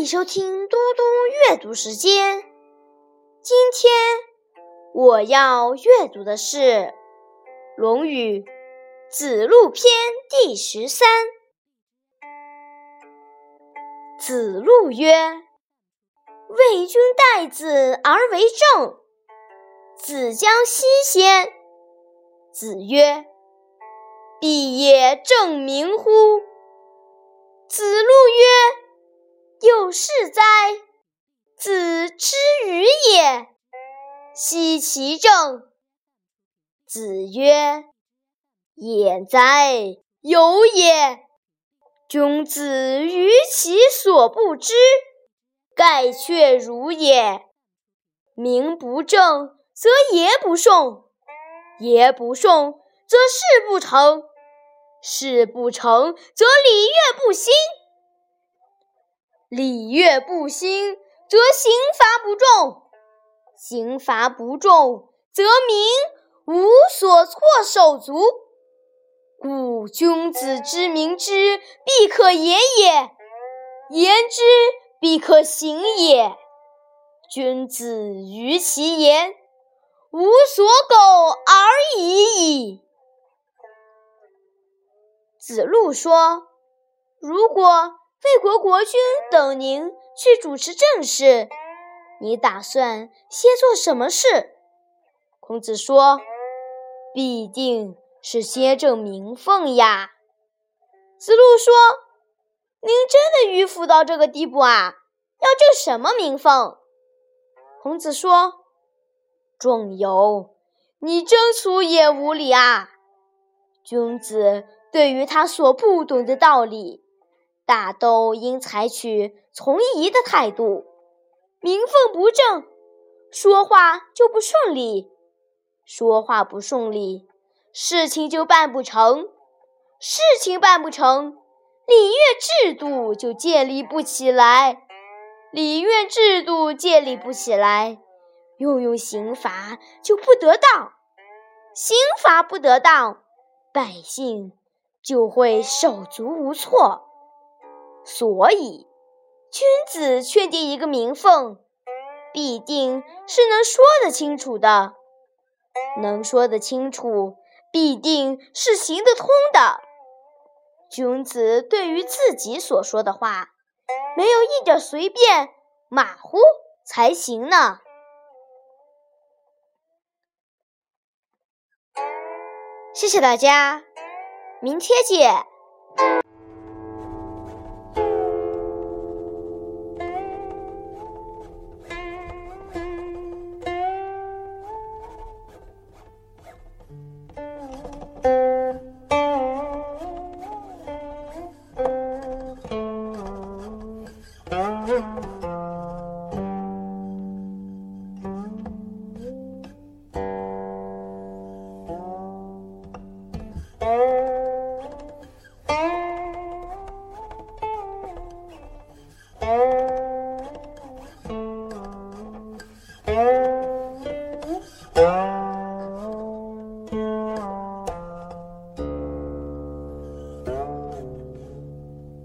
欢迎收听嘟嘟阅读时间。今天我要阅读的是《论语·子路篇》第十三。子路曰：“为君待子而为政，子将西先。”子曰：“必也正名乎？”子路曰。有事哉！子之与也，奚其政？子曰：“也哉，有也！君子于其所不知，盖却如也。名不正则言不顺，言不顺则事不成，事不成则礼乐不兴。”礼乐不兴，则刑罚不重；刑罚不重，则民无所措手足。故君子之明之，必可言也；言之，必可行也。君子于其言，无所苟而已矣。子路说：“如果。”魏国国君等您去主持政事，你打算先做什么事？孔子说：“必定是先正名分呀。”子路说：“您真的迂腐到这个地步啊？要正什么名分？”孔子说：“仲由，你真粗野无礼啊！君子对于他所不懂的道理。”大都应采取从宜的态度，名分不正，说话就不顺利；说话不顺利，事情就办不成；事情办不成，礼乐制度就建立不起来；礼乐制度建立不起来，用用刑罚就不得当；刑罚不得当，百姓就会手足无措。所以，君子确定一个名分，必定是能说得清楚的；能说得清楚，必定是行得通的。君子对于自己所说的话，没有一点随便、马虎才行呢。谢谢大家，明天见。